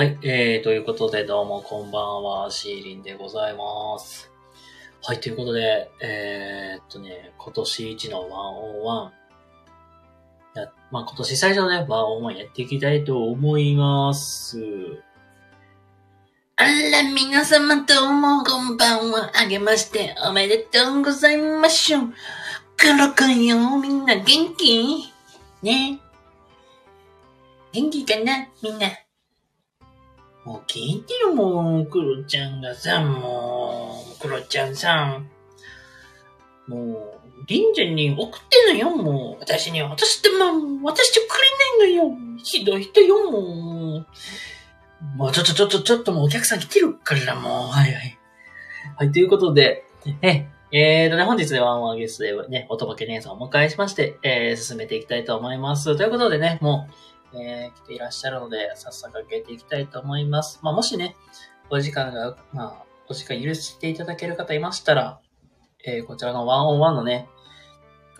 はい、えー、ということで、どうもこんばんは、シーリンでございます。はい、ということで、えー、っとね、今年一の101。や、まあ、今年最初のね、101やっていきたいと思います。あら、皆様どうもこんばんは。あげましておめでとうございましょう。黒くんよ、みんな元気？ね元気かな？みんな。もう聞いてるもん、クロちゃんがさ、もう、クロちゃんさん。もう、リンちゃんに送ってんのよ、もう。私に渡しても、渡してくれないのよ。ひどい人よ、もう。もうちょっとちょっとちょっともうお客さん来てるからもう、はいはい。はい、ということで、え、えーとね、本日でワンワンゲストでね、おとぼけ姉さんをお迎えしまして、えー、進めていきたいと思います。ということでね、もう、えー、来ていらっしゃるので、早速開けていきたいと思います。まあ、もしね、お時間が、まあ、お時間許していただける方いましたら、えー、こちらのワンオンワンのね、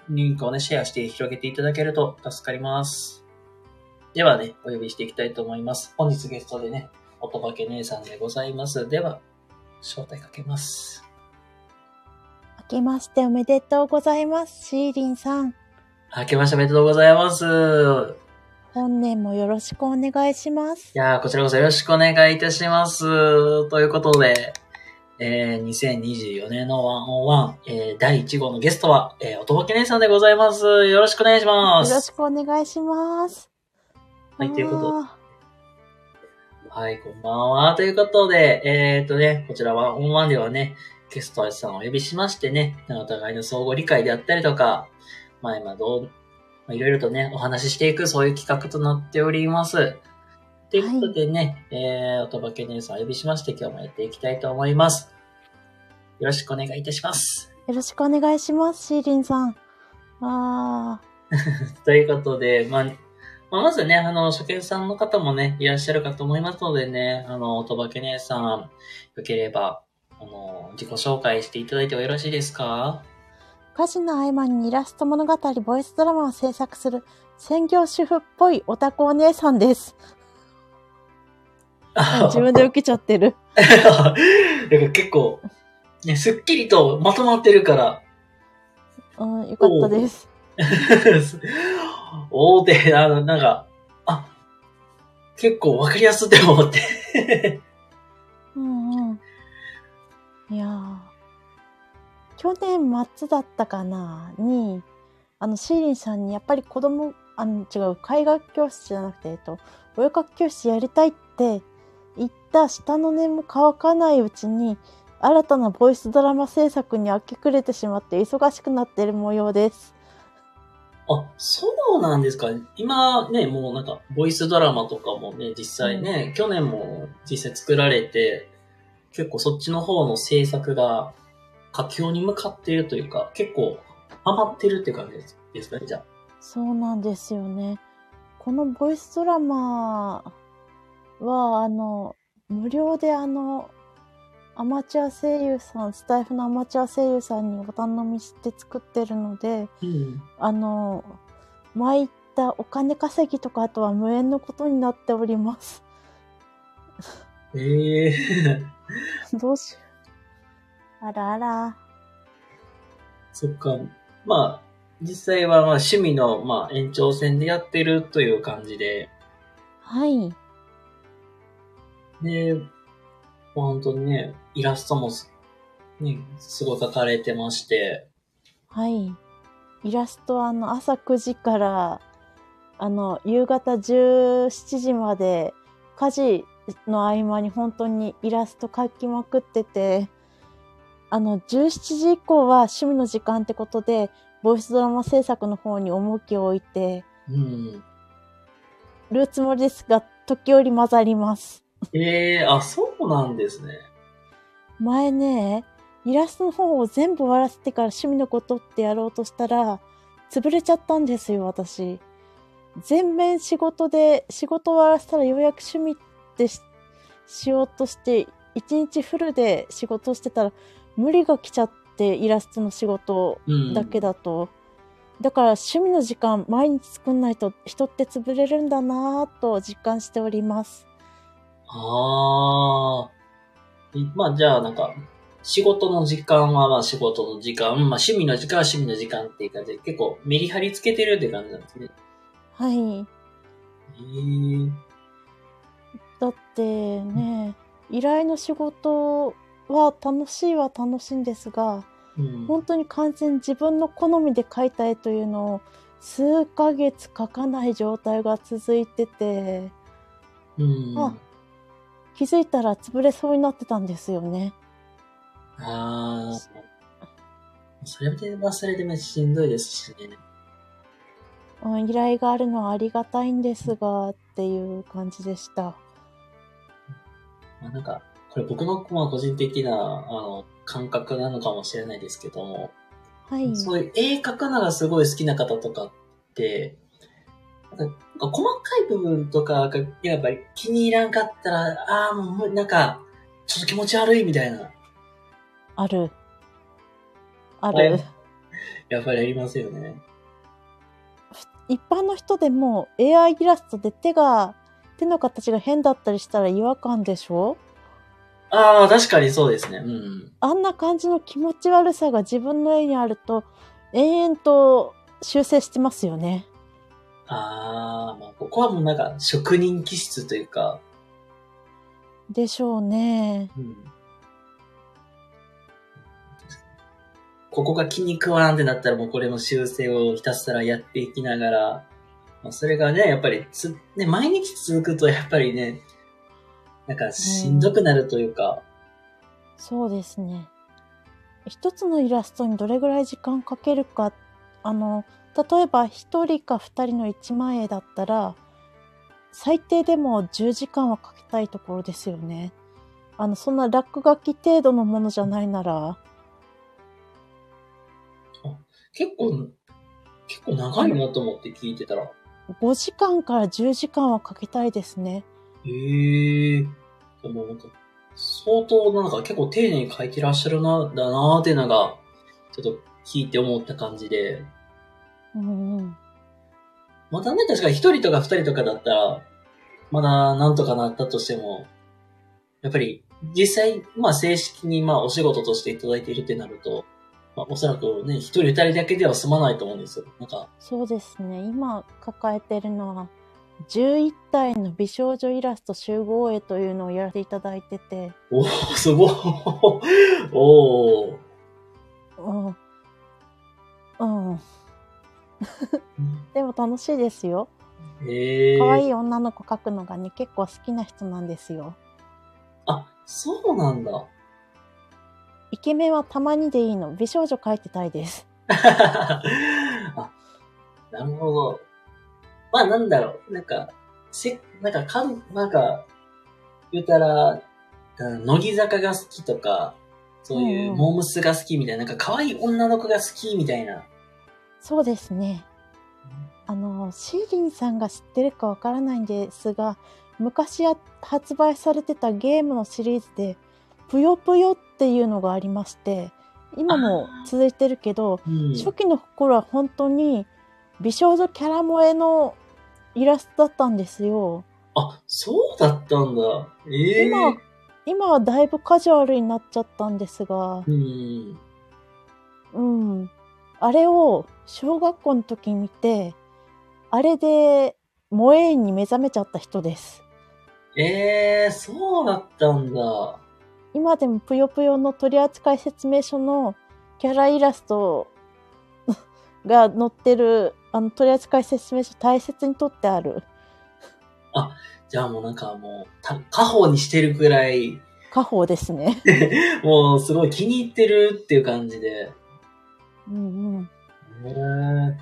リンクをね、シェアして広げていただけると助かります。ではね、お呼びしていきたいと思います。本日ゲストでね、おとばけ姉さんでございます。では、招待かけます。明けましておめでとうございます。シーリンさん。明けましておめでとうございます。い本年もよろしくお願いします。やー、こちらこそよろしくお願いいたします。ということで、えー、2024年の101、えー、第1号のゲストは、えー、おとぼけ姉さんでございます。よろしくお願いします。よろしくお願いします。はいということあはい、こんばんは。ということで、えー、っとね、こちらはオンワンではね、ゲストさんをお呼びしましてね、お互いの相互理解であったりとか、まあ今どう、まあいろいろとね、お話ししていく、そういう企画となっております。ということでね、えー、おとばけ姉さんをお呼びしまして、今日もやっていきたいと思います。よろしくお願いいたします。ーよろしくお願いします、シーリンさん。あ ということで、まあ、まあ、まずね、あの、初見さんの方もね、いらっしゃるかと思いますのでね、あの、おとばけ姉さん、よければ、あの、自己紹介していただいてもよろしいですか？ー家事の合間にイラスト物語、ボイスドラマを制作する専業主婦っぽいオタクお姉さんです。あ 自分で受けちゃってる。なんか結構、ね、すっきりとまとまってるから、うん、よかったです。おー って、あの、なんか、あ、結構わかりやすって思って。うんうん。いやー。去年末だったかな？に、あの、シーリンさんにやっぱり子供、あの、違う、絵画教室じゃなくて、えっと、お絵かき教室やりたいって言った下の根も乾かないうちに、新たなボイスドラマ制作に明け暮れてしまって忙しくなっている模様です。あ、そうなんですか？今ね、もうなんか、ボイスドラマとかもね、実際ね、去年も実際作られて、結構そっちの方の制作が佳境に向かっているというか、結構ハマってるって感じですですかね、じゃあ。そうなんですよね。このボイスドラマは、あの、無料であの、アマチュア声優さん、スタイフのアマチュア声優さんにお頼みして作ってるので、うん。あの、前言ったお金稼ぎとかあとは無縁のことになっております。ええ どうしよう。あらあら。そっか。まあ、実際はまあ趣味のまあ延長線でやってるという感じで、はい。で、まあ本当にね、イラストもすね、すごい描かれてまして、はい。イラストはあの朝9時からあの夕方17時まで家事の合間に本当にイラスト描きまくってて、あの17時以降は趣味の時間ってことで、ボイスドラマ制作の方に重きを置いてうん。るつもりですが、時折混ざります。ええあ、そうなんですね。前ね、イラストの方を全部終わらせてから趣味のことってやろうとしたら、潰れちゃったんですよ、私。全面仕事で、仕事終わらせたらようやく趣味ってししようとして、一日フルで仕事してたら、無理が来ちゃって、イラストの仕事うん。だけだと。だから趣味の時間毎日作んないと人って潰れるんだなぁと実感しております。ああ。いまあ、じゃあ、なんか、仕事の時間はまあ仕事の時間、まあ趣味の時間は趣味の時間っていう感じで、結構メリハリつけてるって感じなんですね。はい。へえ。だってね、依頼の仕事は楽しいは楽しいんですが、うん。本当に完全に自分の好みで描いた絵というのを数ヶ月描かない状態が続いてて、うん。あ気づいたら潰れそうになってたんですよね。ああ。それはそれでもしんどいですしね。うん、依頼があるのはありがたいんですが、っていう感じでした。まあ、なんか、これ僕のまあ個人的な、あの、感覚なのかもしれないですけども、はい。そういう絵描くのがすごい好きな方とかって、なんか細かい部分とかがやっぱり気に入らんかったら、ああ、もうなんか、ちょっと気持ち悪いみたいな、ある。あはいる。やっぱりありますよね。一般の人でも AI イラストで手が、手の形が変だったりしたら違和感でしょ？ああ、確かにそうですね。うん。あんな感じの気持ち悪さが自分の絵にあると、延々と修正してますよね。ああ、まあ、ここはもうなんか職人気質というか、でしょうね。うん。ここが気に食わんってなったらもうこれの修正をひたすらやっていきながら、まあ、それがね、やっぱりつ、ね、毎日続くとやっぱりね、なんかしんどくなるというか、そうですね。一つのイラストにどれぐらい時間かけるか、あの、例えば一人か二人の一万円だったら、最低でも10時間はかけたいところですよね。あの、そんな落書き程度のものじゃないなら、結構、結構長いなと思って聞いてたら、5時間から10時間はかけたいですね。へえ。でもなんか、相当なんか結構丁寧に書いてらっしゃるな、だなーっていうのが、ちょっと聞いて思った感じで、うんうん。またね、確かに一人とか二人とかだったら、まだなんとかなったとしても、やっぱり実際、まあ正式にまあお仕事としていただいているってなると、まあおそらくね、一人二人だけでは済まないと思うんですよ。なんか、そうですね。今抱えてるのは、11体の美少女イラスト集合絵というのをやらせていただいてて、おー、すごい。おー。うん。うん。でも楽しいですよ。ええー。可愛い女の子描くのがね、結構好きな人なんですよ。あ、そうなんだ。イケメンはたまにでいいの。美少女描いてたいです。あ、なるほど。まあなんだろう。なんか、せ、なんかかん、なんか、言うたら、うん乃木坂が好きとか、そういううんうんモームスが好きみたいな、なんか可愛い女の子が好きみたいな。そうですね。あの、シーリンさんが知ってるかわからないんですが、昔や発売されてたゲームのシリーズで、ぷよぷよっていうのがありまして、今も続いてるけど、うん。初期の頃は本当に美少女キャラ萌えのイラストだったんですよ。あ、そうだったんだ。ええ今、今はだいぶカジュアルになっちゃったんですが、うん。うん。あれを小学校の時に見て、あれで萌えに目覚めちゃった人です。ええー、そうだったんだ。今でもぷよぷよの取扱説明書のキャライラストが載ってるあの取扱説明書大切に取ってある。じゃあもうなんかもう、た、家宝にしてるくらい、家宝ですね。もうすごい気に入ってるっていう感じで。うんうん。へ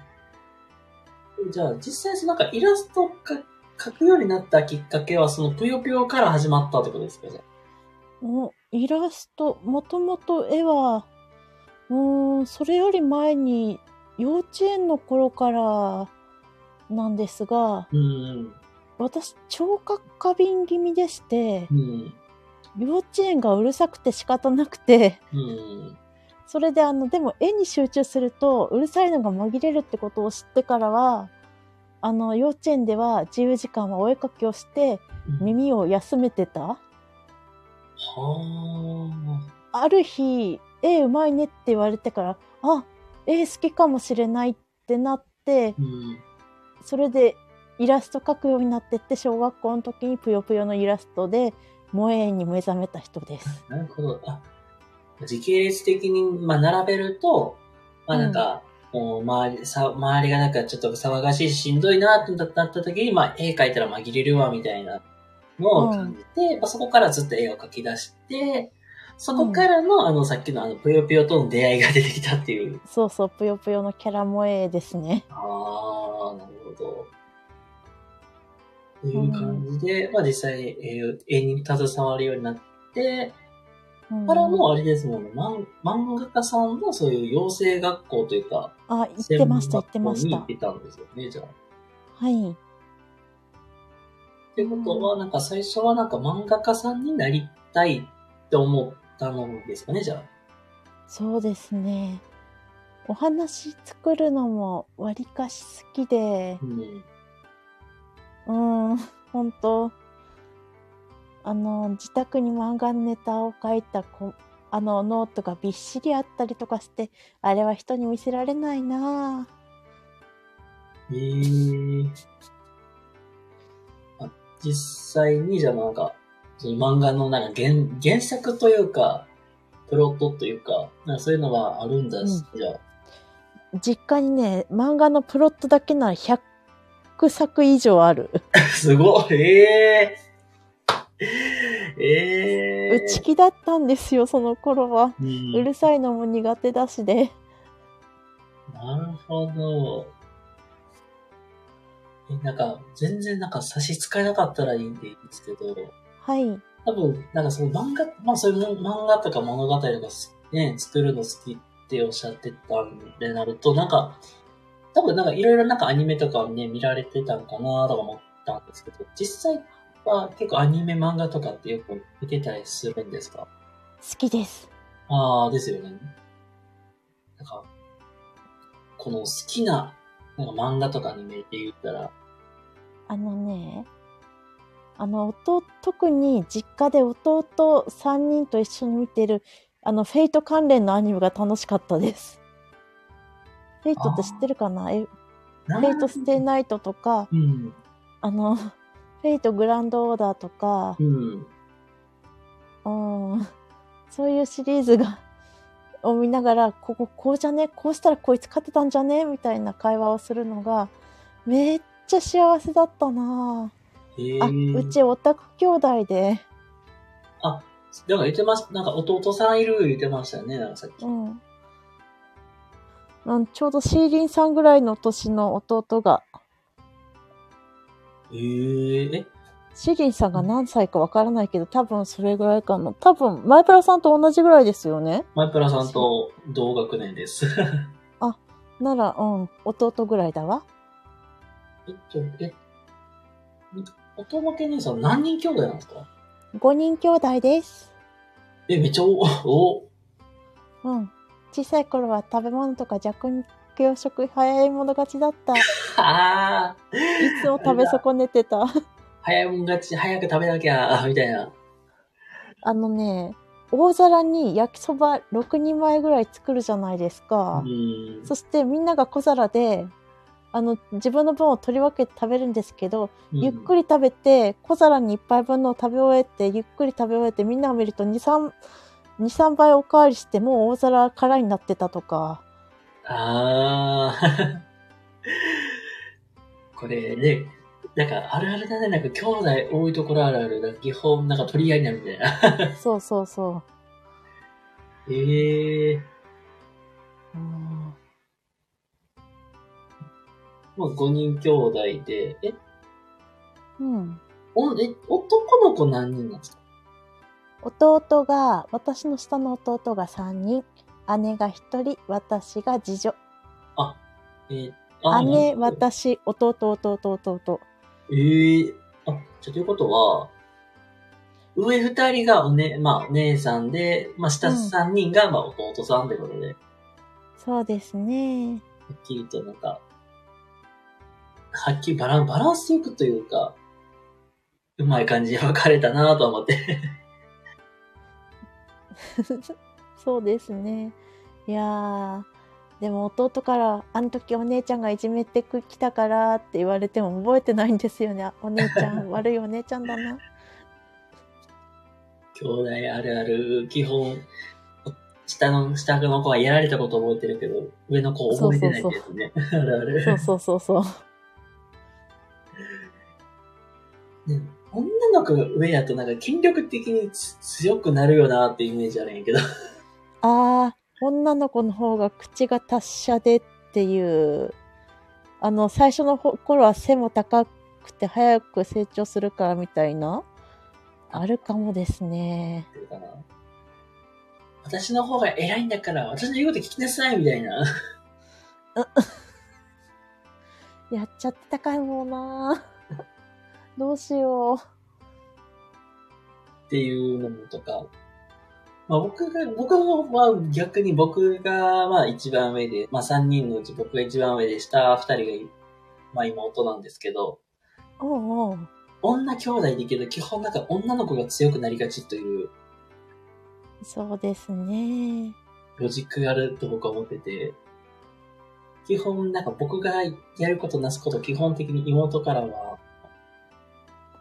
え。じゃあ、実際そのなんかイラストか描くようになったきっかけは、そのぷよぷよから始まったってことですかじゃあおイラスト、もともと絵は、うーん、それより前に幼稚園の頃からなんですが、うん。私、聴覚過敏気味でしてう、ん。幼稚園がうるさくて仕方なくて、うん。それであの、でも絵に集中すると、うるさいのが紛れるってことを知ってからは、あの、幼稚園では自由時間はお絵かきをしてうん耳を休めてた。はあ。ある日、絵うまいねって言われてから、あ、絵好きかもしれないってなって、うん。それでイラスト描くようになってって、小学校の時にぷよぷよのイラストで、萌えに目覚めた人です。なるほど。あ、時系列的に、まあ、並べると、まあ、なんか、もう周り、さ、周りがなんかちょっと騒がしいし、しんどいなってなった時に、まあ、絵描いたら紛れるわ、みたいなのを感じて、まあ、そこからずっと絵を描き出して、そこからの、あの、さっきのあの、ぷよぷよとの出会いが出てきたっていう。そうそう、ぷよぷよのキャラ萌えですね。ああ、なるほど。っていう感じで、まあ実際絵を絵に携わるようになって、うんからのあれですもんね、漫漫画家さんのそういう養成学校というか、あ、言ってました、言ってました行っ。てたんですよね、じゃあ。はい。ってことは、なんか最初はなんか漫画家さんになりたいって思ったのですかね、じゃあ。そうですね。お話作るのもわりかし好きで、うん。うーん、本当あの、自宅に漫画のネタを書いたこあのノートがびっしりあったりとかして、あれは人に見せられないなぁ。えー。あ実際に、じゃあなんか、その漫画のなんか原原作というか、プロットというか、なんかそういうのはあるんだし、じゃあ。実家にね、漫画のプロットだけなら100作以上ある。すごい、えー、えー。内気だったんですよ、その頃は。うんうるさいのも苦手だしで。なるほど。え、なんか、全然なんか差し支えなかったらいいんですけど、はい。多分、なんかその漫画、まあそういう漫画とか物語とかね、作るの好きっておっしゃってたんでなると、なんか、多分なんかいろいろなんかアニメとかをね、見られてたんかなとか思ったんですけど、実際は結構アニメ漫画とかってよく見てたりするんですか？好きです。ああ、ですよね。なんか、この好きな、なんか漫画とかアニメって言ったら、あのね、あの、弟、特に実家で弟3人と一緒に見てる、あの、フェイト関連のアニメが楽しかったです。フェイトって知ってるかな？えフフェイトステイナイトとか、うん。あの、フェイトグランドオーダーとかう、ん。うん、そういうシリーズが、を見ながら、こここうじゃね？こうしたらこいつ勝てたんじゃね？みたいな会話をするのが、めっちゃ幸せだったなへあ、うちオタク兄弟で、なんか言ってました、なんか弟さんいる言ってましたよね、なんかさっき。うん。うん、ちょうどシーリンさんぐらいの年の弟が、へええ、シーリンさんが何歳かわからないけど、多分それぐらいかな。多分、マイプラさんと同じぐらいですよね。マイプラさんと同学年です。なら、うん、弟ぐらいだわ。えっと、え、弟分け姉さん何人兄弟なんですか？5人兄弟です。え、めっちゃお、お、うん。小さい頃は食べ物とか弱肉食早い者勝ちだった。いああ、つも食べ損ねてた。早いもん勝ち、早く食べなきゃ、みたいな。あのね、大皿に焼きそば6人前ぐらい作るじゃないですか。うん。そしてみんなが小皿で、あの、自分の分を取り分けて食べるんですけど、ゆっくり。り食べて、小皿に1杯分のを食べ終えて、ゆっくり食べ終えて、みんなが見ると2、3、2、3倍おかわりして、もう大皿空になってたとか。ああ。これね、なんかあるあるだね、なんか兄弟多いところあるある、なんか基本なんか取り合いになるみたいな。そうそうそう。ええうんもう5人兄弟で、え、うん。おえ男の子何人なんですか？弟が、私の下の弟が3人、姉が1人、私が次女。えーあ姉、なるほど私、弟、弟、弟。ええあ、じゃあということは、上二人がおね、まあ、お姉さんで、まあ、下三人が、まあ、弟さんということで、はそうですね。っきりとなんか、はっきりバランバランスよくというか、うまい感じに 分かれたなと思って。そうですね。いやー、でも弟から、あの時お姉ちゃんがいじめてきたからって言われても覚えてないんですよね。あお姉ちゃん、悪いお姉ちゃんだな。兄弟あるある、基本、下の、下の子はやられたこと覚えてるけど、上の子覚えてないんですね。あるある。そうそうそうそう。ね女の子が上やとなんか筋力的につ強くなるよなってイメージあるんやけど。あー、女の子の方が口が達者でっていう、あの、最初のほ頃は背も高くて早く成長するからみたいな、あるかもですね。私の方が偉いんだから、私の言うこと聞きなさいみたいな。やっちゃってたかもなどうしよう。っていう。のもとか。まあ僕が、僕もまあ逆に僕がまあ一番上で、まあ三人のう。ち僕が一番上で下二人がまあ妹なんですけど、おう。おう。女兄弟でいいけど基本なんか女の子が強くなりがちという。そうですね。ロジックがあると僕は思ってて、基本なんか僕がやることなすこと基本的に妹からは、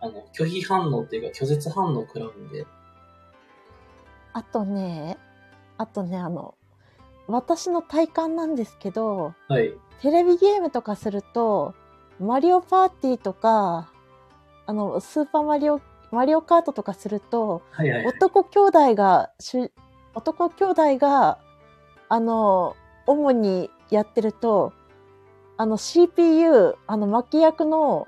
あの、拒否反応っていうか拒絶反応を食らうんで、あとね、あとね、あの、私の体感なんですけど、はい。テレビゲームとかすると、マリオパーティーとか、あの、スーパーマリオ、マリオカートとかすると、はいはい。男兄弟が、男兄弟が、あの、主にやってると、あの CPU、あの巻き役の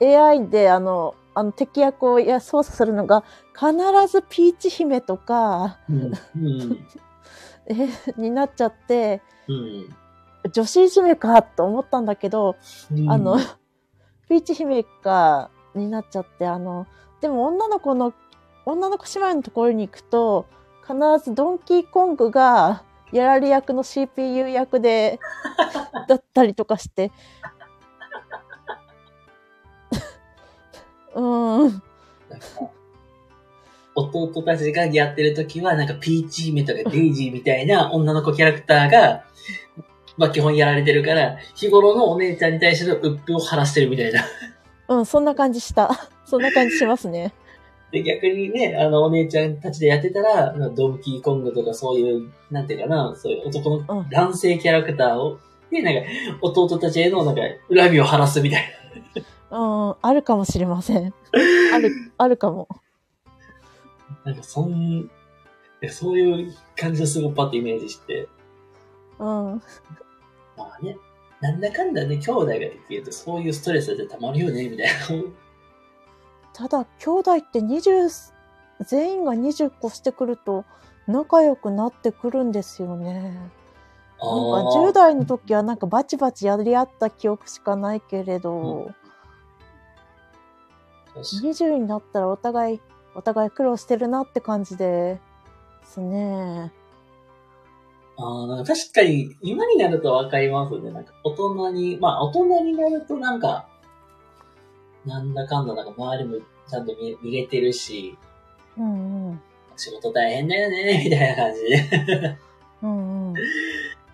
AI で、あの、あの敵役をや操作するのが、必ずピーチ姫とか、うん。うん。え、になっちゃって、うん。女子いじめかと思ったんだけど、うんあの、ピーチ姫か、になっちゃって、あの、でも女の子の、女の子姉妹のところに行くと、必ずドンキーコングが、やられ役の CPU 役で、だったりとかして。うーん。弟たちがやってる時は、なんかピーチ姫とかデイジーみたいな 女の子キャラクターが、まあ基本やられてるから、日頃のお姉ちゃんに対しての鬱憤を晴らしてるみたいな。うん、そんな感じした。そんな感じしますね。で、逆にね、あの、お姉ちゃんたちでやってたら、ドンキーコングとかそういう、なんていうかな、そういう男うんの男性キャラクターを、で、なんか、弟たちへの、なんか、恨みを晴らすみたいうん、あるかもしれません。ある、あるかも。な。なんか、そん、そういう感じをすごいパッとイメージして、うん。まあね、なんだかんだね、兄弟ができると、そういうストレスでたまるよね、みたいな。ただ、兄弟って20、全員が20個してくると、仲良くなってくるんですよね。なんか10代の時はなんかバチバチやり合った記憶しかないけれど、20になったらお互い、お互い苦労してるなって感じですね。ああ、なんか確かに、今になるとわかりますね。なんか、大人に、まあ、大人になるとなんか、なんだかんだ、なんか周りもちゃんと見見れてるし、うんうん。仕事大変だよね、みたいな感じで、うんうん。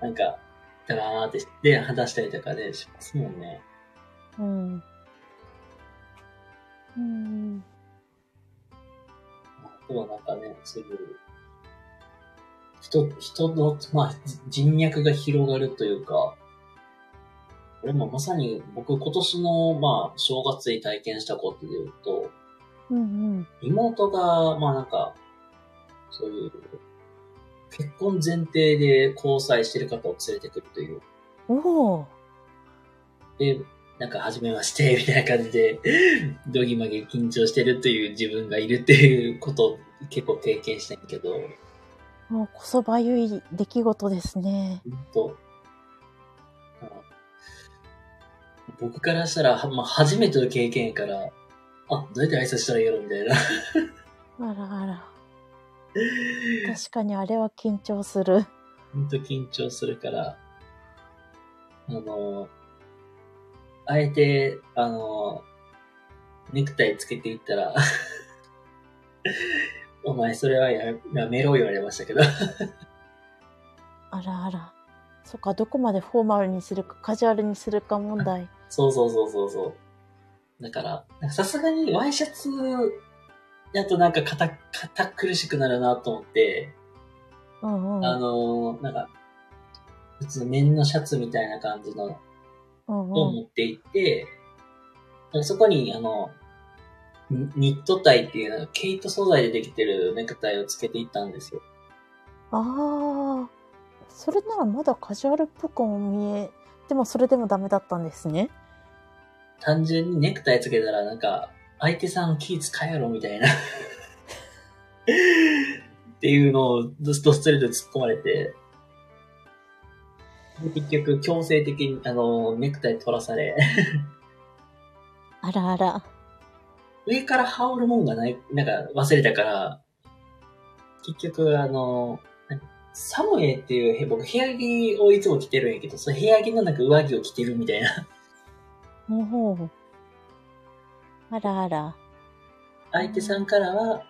なんか、だなーって、で、話したりとかね、しますもんね。うん。うん。あとはなんかね、そういう、人、人の、まあ、じ人脈が広がるというか、これもまさに僕今年の、まあ、正月に体験したことで言うと、うん妹が、まあなんか、そういう、結婚前提で交際してる方を連れてくるという。お。で、なんか、初めまして、みたいな感じで、どぎまぎ緊張してるという自分がいるっていうことを結構経験したけど、もうこそばゆい出来事ですね。と、僕からしたら、はまあ、初めての経験やから、あ、どうやって挨拶したらいいやろみたいな。あらあら。確かにあれは緊張する。ほんと緊張するから、あの、あえて、あの、ネクタイつけていったら、お前それはややめろ言われましたけど。あらあら。そっか、どこまでフォーマルにするか、カジュアルにするか問題。そうそうそうそうそう。だから、さすがにワイシャツだとなんか堅堅苦しくなるなと思って、うんうん。あのーなんか、普通綿のシャツみたいな感じの。を持っていって、なんかそこにあの、ニニットタイっていうの毛糸素材でできてるネクタイをつけていったんですよ。ああ。それならまだカジュアルっぽくも見え、でもそれでもダメだったんですね。単純にネクタイつけたらなんか、相手さん気使えやろみたいな。っていうのをドストストレートで突っ込まれて、で結局強制的にあの、ネクタイ取らされ、あらあら。上から羽織るもんがない、なんか忘れたから、結局あの、何サムエっていう、へ僕部屋着をいつも着てるんやけど、その部屋着のなんか上着を着てるみたいな。ほうほう。あらあら。相手さんからは、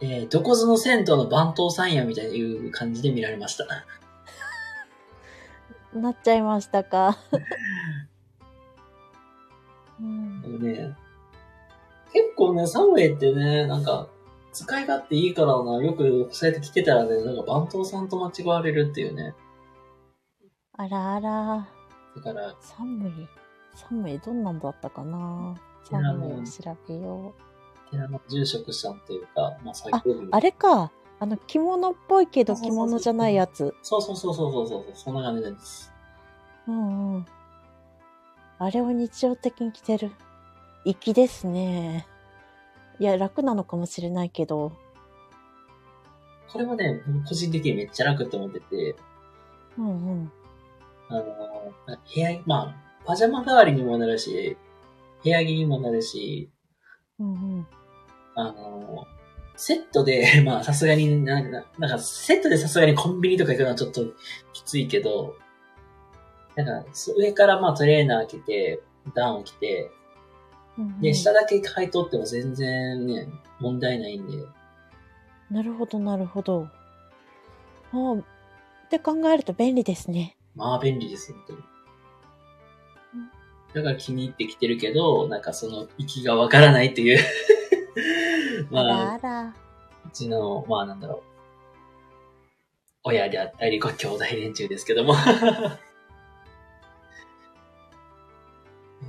えー、どこぞの銭湯の番頭さんやみたいな感じで見られました。なっちゃいましたか？うんね、結構ね、サムエってね、なんか、使い勝手いいからな、よくそうやって着てたらね、なんか番頭さんと間違われるっていうね。あらあら。だから、寒い。寒い。どんなんだったかな？寺の寒いを調べよう。寺の住職さんというか、まあ、作業員あれか。あの、着物っぽいけど着そうそうそうそう物じゃないやつ。そうそうそうそうそうそう、そんな感じです。うんうん。あれを日常的に着てる。粋ですね。いや、楽なのかもしれないけど。これはね、僕個人的にめっちゃ楽って思ってて、うんうん。あの、部屋、まあ、パジャマ代わりにもなるし、部屋着にもなるし、うんうん。あの、セットで、まあさすがになんか、なんかセットでさすがにコンビニとか行くのはちょっときついけど、なんかそ上からまあトレーナー着て、ダウンを着て、で、下だけ履いとっても全然ね、問題ないんで、なるほど、なるほど。ああ、って考えると便利ですね。まあ便利です、本当に。だから気に入ってきてるけど、なんかその息がわからないっていう。あ まあ、らあら。うちの、まあなんだろう。親であったり、ご兄弟連中ですけども。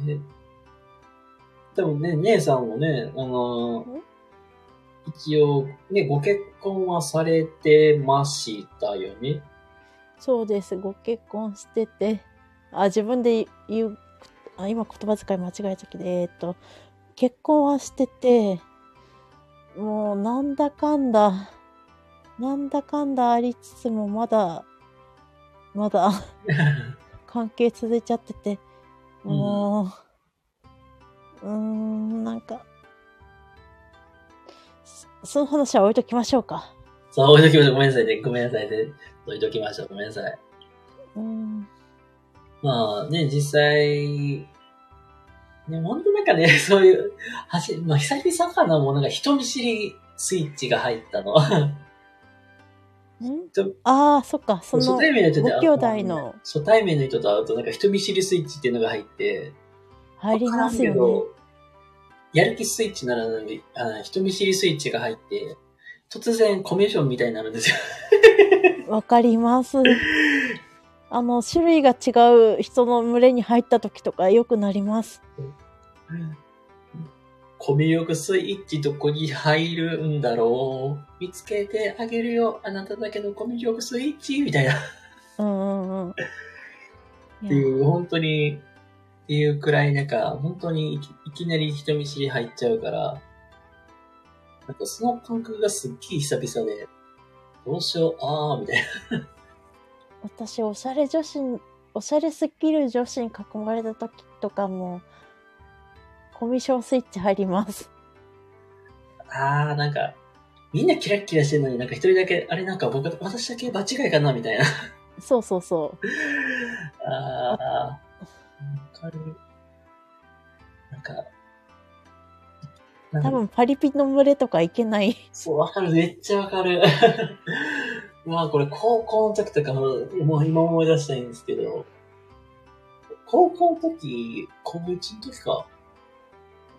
えでもね、姉さんもね、あのん？一応、ね、ご結婚はされてましたよね？そうです。ご結婚してて。あ、自分で言う、あ、今言葉遣い間違えたけど、えっ、と、結婚はしてて、もうなんだかんだ、なんだかんだありつつもまだ、まだ 関係続いちゃってて、もう、うーん、なんか、そその話は置いときましょうか。さあ、置いときましょう。ごめんなさいね。ごめんなさいね。置いときましょう。ごめんなさい。うーん、まあね、実際、ね、本当なんかね、そういう、はじ、まあ久々かな、もうなんか人見知りスイッチが入ったの。ああ、そっか、その、初対面の人と初対面の人と会うとなんか人見知りスイッチっていうのが入って、入りますよね。やる気スイッチならぬに、あの人見知りスイッチが入って、突然コミュ障みたいになるんですよ。わかります。あの、種類が違う人の群れに入った時とかよくなります。コミュ力スイッチどこに入るんだろう見つけてあげるよ、あなただけのコミュ力スイッチみたいな。うんうんうん。っていう、本当に、っていうくらい、なんか、本当にいきいきなり人見知り入っちゃうから、なんかその感覚がすっげえ久々で、どうしよう、あー、みたいな。私、おしゃれ女子に、おしゃれすぎる女子に囲まれた時とかも、コミュ障スイッチ入ります。あー、なんか、みんなキラッキラしてるのになんか一人だけ、あれなんか僕、私だけ場違いかなみたいな。そうそうそう。あー、わかる。なんか、多分パリピの群れとかいけない。そう、わかる。めっちゃわかる。うわ、これ高校の時とかも、もう今思い出したいんですけど、高校の時、高1の時か。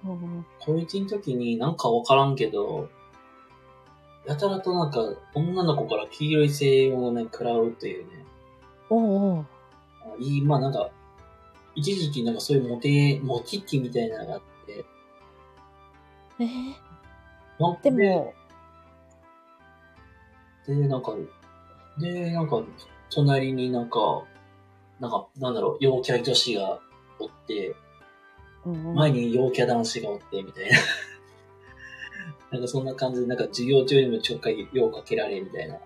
うん高1の時になんかわからんけど、やたらとなんか女の子から黄色い声援をね、食らうというね。おうおう。あいい、まあなんか、一時期なんかそういうモテ、モテ期みたいなのがあって、えー？なんかでも、で、なんか、で、なんか、隣になんか、なんか、なんだろう、陽キャ女子がおって、うんうん、前に陽キャ男子がおって、みたいな。なんかそんな感じで、なんか授業中にもちょっかいようかけられ、みたいな。あ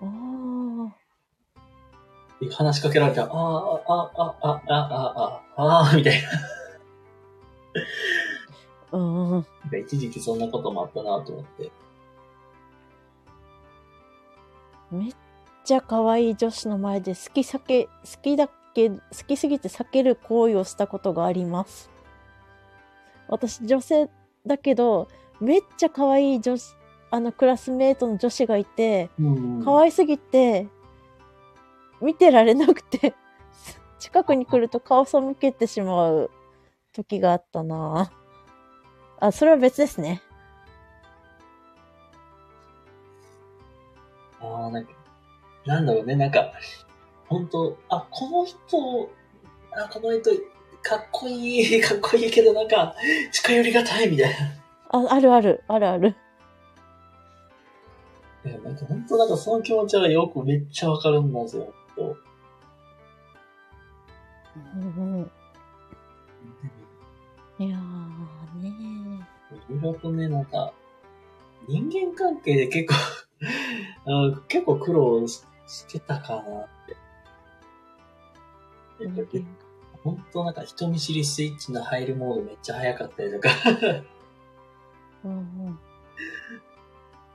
あ。話しかけられたら、ああ、ああ、ああ、ああ、ああ、みたいな。うんうん。一時期そんなこともあったなと思って。めっちゃ可愛い女子の前で好き避け、好きだけ、好きすぎて避ける行為をしたことがあります。私女性だけど、めっちゃ可愛い女子、あのクラスメートの女子がいて、うん可愛すぎて、見てられなくて、近くに来ると顔背けてしまう時があったなあ、それは別ですね。ああ、なんか、なんだろうね、なんか、本当あ、この人、あ、この人、かっこいい、かっこいいけど、なんか、近寄りがたいみたいあ、あるある、あるある。な。いやなんか、本当なんかその気持ちはよくめっちゃわかるんですよ。本うんうん。いやーね当いろいろとね、なんか、人間関係で結構 あ結構苦労ししてたかなって。本当なんか人見知りスイッチの入るモードめっちゃ早かったりとか、うんうん。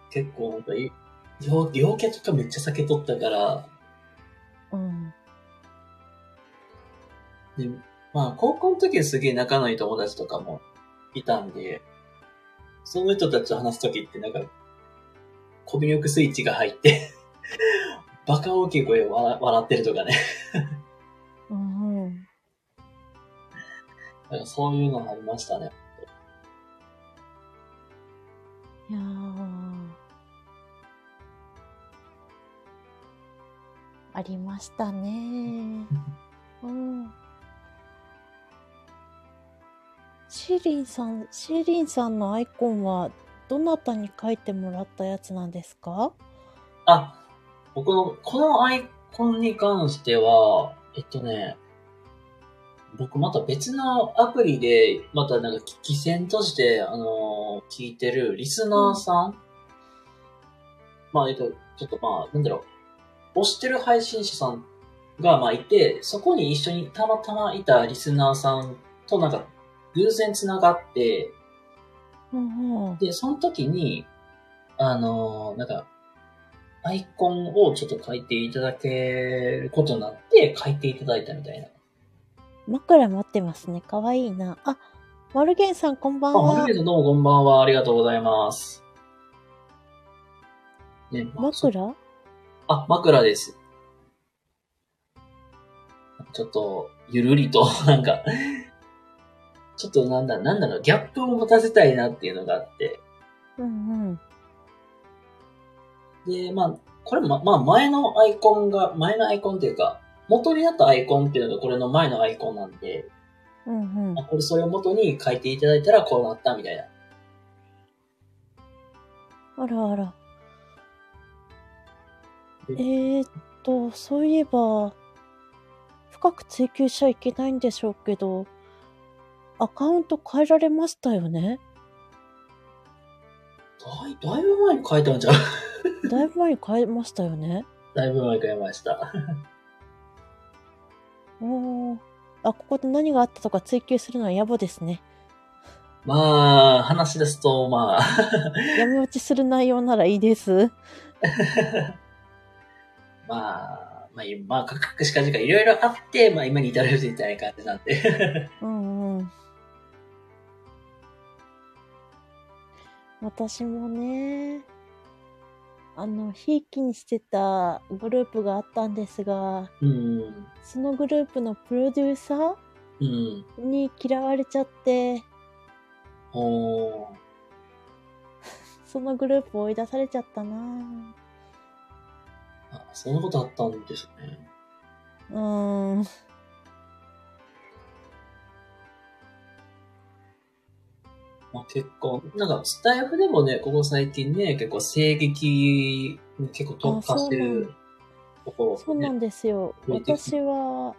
結構なんかい、陽陽キャとかめっちゃ酒取ったから、うん。で、まあ高校の時はすげえ仲のいい友達とかもいたんで、その人たちと話す時ってなんか、コミュ力スイッチが入って、バカ大きい声で笑笑ってるとかね。うんうん。なんかそういうのありましたね。いやーありましたね うん。シーリンさん、シーリンさんのアイコンはどなたに書いてもらったやつなんですか？あ、僕の、このアイコンに関しては、えっとね、僕また別のアプリで、またなんか聞き戦として、あのー聞いてるリスナーさん、まあ、えっと、ちょっとまあ、なんだろう、推してる配信者さんがまあいて、そこに一緒にたまたまいたリスナーさんとなんか偶然繋がって、うんうん。で、その時に、あのーなんか、アイコンをちょっと書いていただけることになって、書いていただいたみたいな。枕持ってますね。かわいいな。あ、マルゲンさんこんばんあ、マはルゲ。さんどうもこんばんは。ありがとうございます。ね、枕？あ、枕です。ちょっと、ゆるりと、なんか、ちょっとなんだ、なんだろう、ギャップを持たせたいなっていうのがあって。うんうん。で、まあ、これま、まあ前のアイコンが、前のアイコンっていうか、元になったアイコンっていうのがこれの前のアイコンなんで、うんうんあ。これそれを元に書いていただいたらこうなったみたいな。あらあら。ええー、っと、そういえば、深く追求しちゃいけないんでしょうけど、アカウント変えられましたよね？だい、だいぶ前に書いたんじゃん。だいぶ前に変えましたよね？だいぶ前に書いました。おー。あ、ここで何があったとか追求するのは野暮ですね。まあ、話し出すと、まあ、闇落ちする内容ならいいです。まあ、まあ、まあ、かくしかじかいろいろあって、まあ今に至るみたいな感じなんで。うんう私もね、あの、ひいきにしてたグループがあったんですが、うん。そのグループのプロデューサーうん。に嫌われちゃって。そのグループ追い出されちゃったなあ、そんなことあったんですね。うーん。まあ、結構、なんか、スタイフでもね、ここ最近ね、結構、声劇に結構特化してるところそうなんね。ですよ。私は、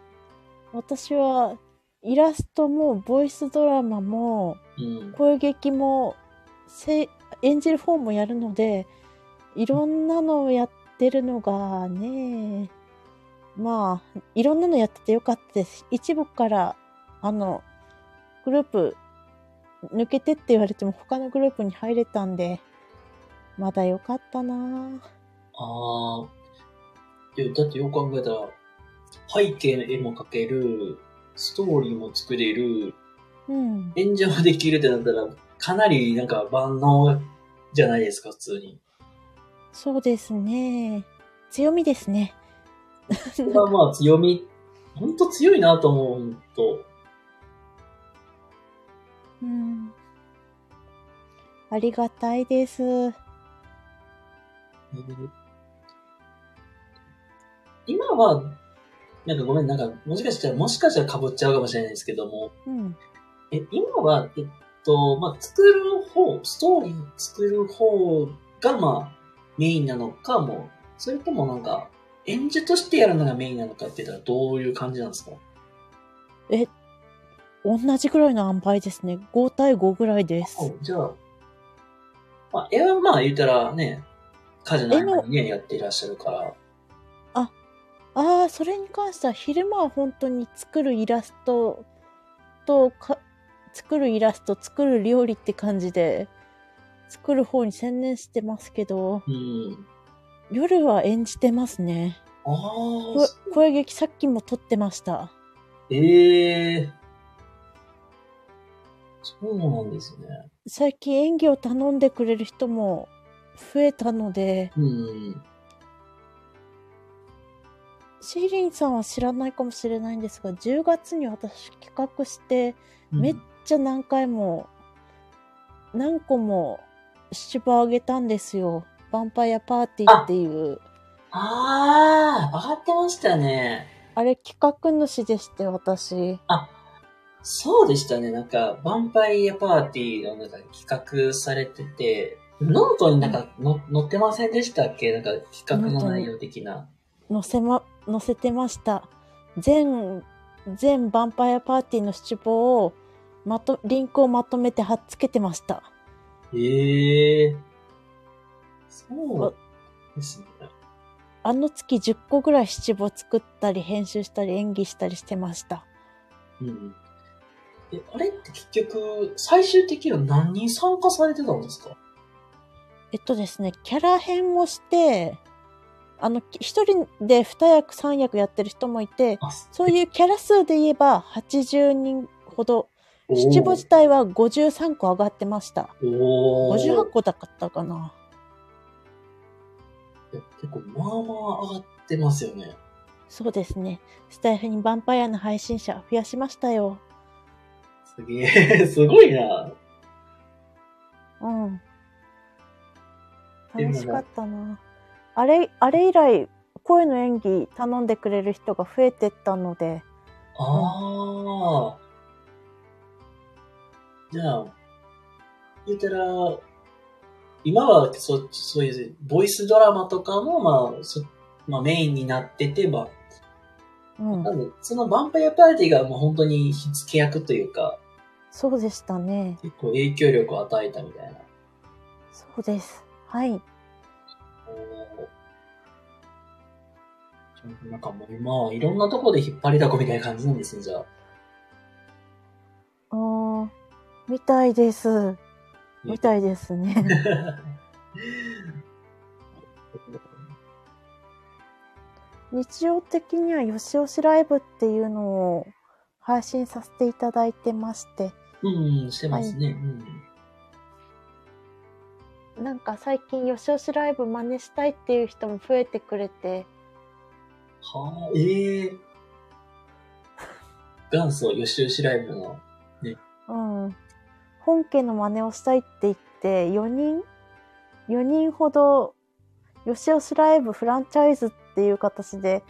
私は、イラストも、ボイスドラマも、うん。声劇も、せ演じる方もやるので、いろんなのをやってるのがね、まあ、いろんなのやっててよかったです。一部から、あの、グループ、抜けてって言われても他のグループに入れたんで、まだよかったなああ。いや、だってよく考えたら、背景の絵も描ける、ストーリーも作れる、うん。演者もできるってなったら、かなりなんか万能じゃないですか、普通に。そうですね。強みですね。それはまあ強み、ほんと強いなと思う、と。うん。ありがたいです。今は、なんかごめん、なんか、もしかしたら、もしかしたら被っちゃうかもしれないですけども、うん。え、今は、えっと、まあ、作る方、ストーリー作る方が、まあ、メインなのかも、それともなんか、演者としてやるのがメインなのかって言ったらどういう感じなんですか？同じぐらいの塩梅ですね。5対5ぐらいです。あじゃあ、まあ、絵はまあ言ったらね、家事の合間にね、やっていらっしゃるから、ああ、それに関しては昼間は本当に作るイラストとか、作るイラスト、作る料理って感じで、作る方に専念してますけど、うん。夜は演じてますね。あこあ、声劇さっきも撮ってました。ええそうなんですね。最近演技を頼んでくれる人も増えたので、うん。シーリンさんは知らないかもしれないんですが、10月に私企画して、めっちゃ何回も、何個もシチュボあげたんですよ。ヴァンパイアパーティーっていう。ああ、上がってましたね。あれ企画主でして、私。そうでしたね。なんか、ヴァンパイアパーティーのなんか企画されてて、ノートになんかの載ってませんでしたっけ？なんか企画の内容的な。載せま、載せてました。全、全ヴァンパイアパーティーのシチュボを、まと、リンクをまとめて貼っつけてました。ええそうですね。あの月10個ぐらい七望作ったり、編集したり、演技したりしてました。うん。え、あれって結局、最終的には何人参加されてたんですか？えっとですね、キャラ編もして、あの、き一人で二役三役やってる人もいて、あ、そういうキャラ数で言えば80人ほど、七五自体は53個上がってました。おー58個だったかな。結構、まあまあ上がってますよね。そうですね。スタイフにヴァンパイアの配信者増やしましたよ。すげえ、すごいな。うん。楽しかったな。あれ、あれ以来、声の演技頼んでくれる人が増えてったので、ああ。じゃあ、言ったら、今はそそういうボイスドラマとかも、まあ、そまあ、メインになってて、まうんあ、な。んで、そのヴァンパイアパーティーがもう本当に火付け役というか、そうでしたね。結構影響力を与えたみたいな。そうです。はい。おーなんかもう今、いろんなとこで引っ張りだこみたいな感じなんですね、じゃあ。あー、みたいです。みたいですね。日常的にはよしよしライブっていうのを配信させていただいてまして、うん、してますね。うん。なんか最近、よしよしライブ真似したいっていう人も増えてくれて、はあ、ええ元祖よしよしライブの。うん。本家の真似をしたいって言って、4人 ?4 人ほど、よしよしライブフランチャイズっていう形で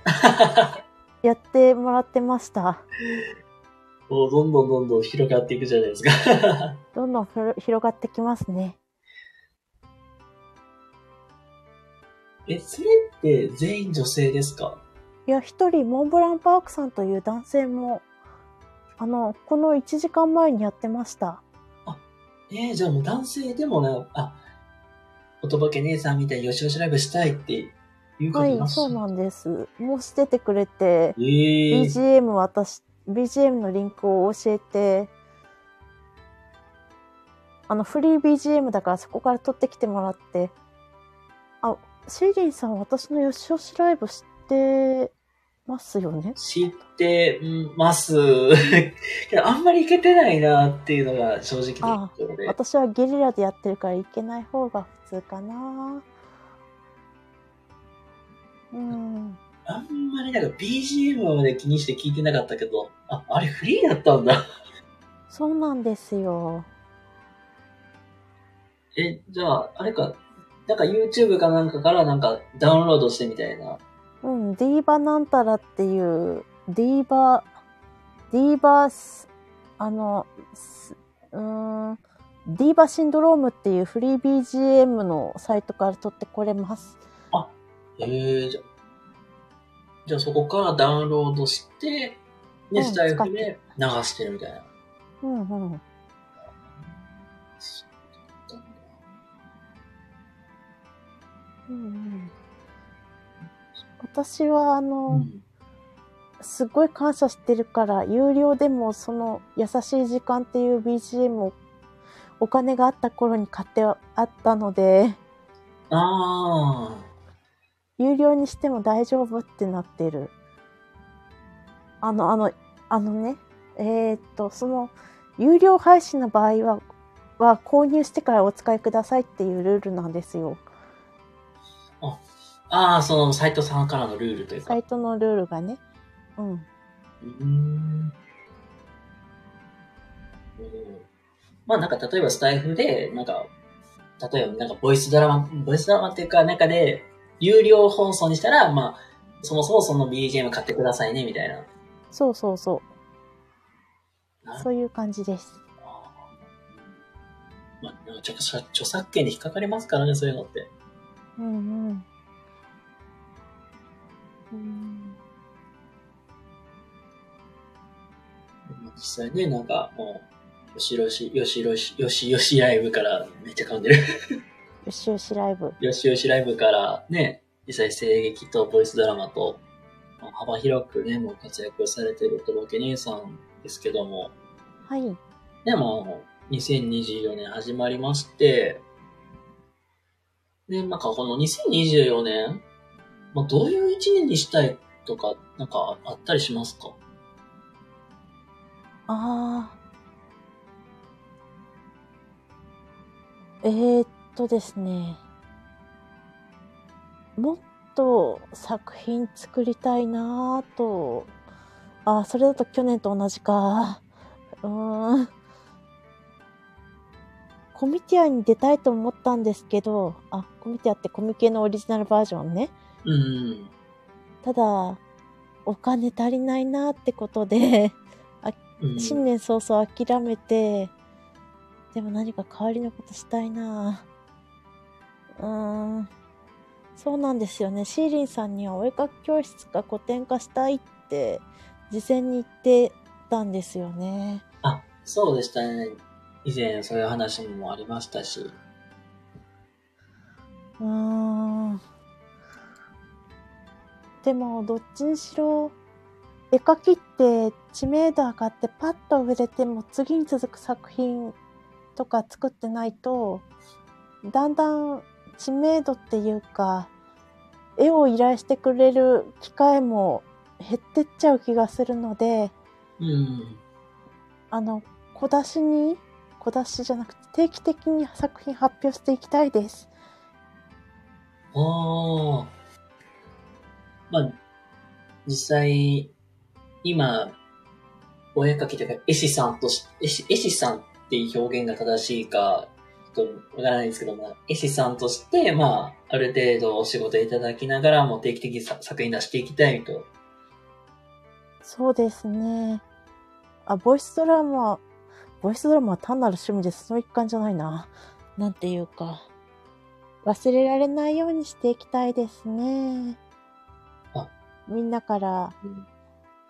やってもらってました。もうどんどんどんどん広がっていくじゃないですか。どんどん広がってきますね。え、それって全員女性ですか？いや、一人、モンブランパークさんという男性も、あの、この1時間前にやってました。えー、じゃあもう男性でもね、あ、おとぼけ姉さんみたいによしよしライブしたいっていうことはい、そうなんです。申し出てくれて、えー、BGM 私、BGM のリンクを教えて、あの、フリー BGM だからそこから取ってきてもらって、あ、シーリンさん私のよしよしライブ知ってますよね？知ってます。あんまりいけてないなっていうのが正直なところで。私はゲリラでやってるからいけない方が普通かなうん。あんまりなんか BGM まで気にして聞いてなかったけど、あ、あれフリーだったんだ。そうなんですよ。え、じゃあ、あれか、なんか YouTube かなんかからなんかダウンロードしてみたいな。うん、ディーバなんたらっていう、ディーバ、ディーバス、あの、すうーん、ディーバシンドロームっていうフリー BGM のサイトから取ってこれます。えー、じゃあ、じゃあそこからダウンロードして、で、うんスタイフで流してるみたいな。うんうん。うんうん、私はあの、うんすごい感謝してるから、有料でもその優しい時間っていう BGM をお金があった頃に買ってあったので、あ有料にしても大丈夫ってなってる。あの、あの、あのね、えーっと、その、有料配信の場合は、は購入してからお使いくださいっていうルールなんですよ。あ。ああ、そのサイトさんからのルールというか。サイトのルールがね。うん。うーん。まあなんか例えばスタイフで、なんか、例えばなんかボイスドラマ、ボイスドラマっていうか中で、有料放送にしたら、まあ、そもそもその BGM 買ってくださいね、みたいな。そうそうそなう。そういう感じです。まあ、著作著作権で引っかかりますからね、そういうのって。うんうん。うん実際ね、なんかもう、よしよし、よしよし、よしよしライブからめっちゃ噛んでる。よしよしライブ。よしよしライブからね、実際声劇とボイスドラマと、まあ幅広くね、もう活躍されてるおとぼけ姉さんですけども、はい。でも、2024年始まりまして、で、なんかこの2024年、まあ、どういう一年にしたいとか、なんかあったりしますか？ああ。えー、っとですね。もっと作品作りたいなぁと。あー、それだと去年と同じか。うーん。コミティアに出たいと思ったんですけど、あ、コミティアってコミケのオリジナルバージョンね。うん。ただ、お金足りないなってことで、うん、新年早々諦めて、でも何か代わりのことしたいなうーん。そうなんですよね。シーリンさんにはお絵かき教室か古典化したいって、事前に言ってたんですよね。あ、そうでしたね。以前そういう話もありましたし。うーん。でも、どっちにしろ、絵描きって知名度上がってパッと売れても次に続く作品とか作ってないと、だんだん知名度っていうか、絵を依頼してくれる機会も減ってっちゃう気がするので、うん。あの、小出しに、小出しじゃなくて定期的に作品発表していきたいです。ああ。まあ、実際、今、お絵描きというか、絵師さんとし、絵師、絵師さんっていう表現が正しいか、とわからないですけども、絵師さんとして、まあ、ある程度お仕事いただきながらも定期的にさ作品出していきたいと。そうですね。あ、ボイスドラマ、ボイスドラマは単なる趣味です。その一環じゃないな。なんていうか、忘れられないようにしていきたいですね。あみんなから、うん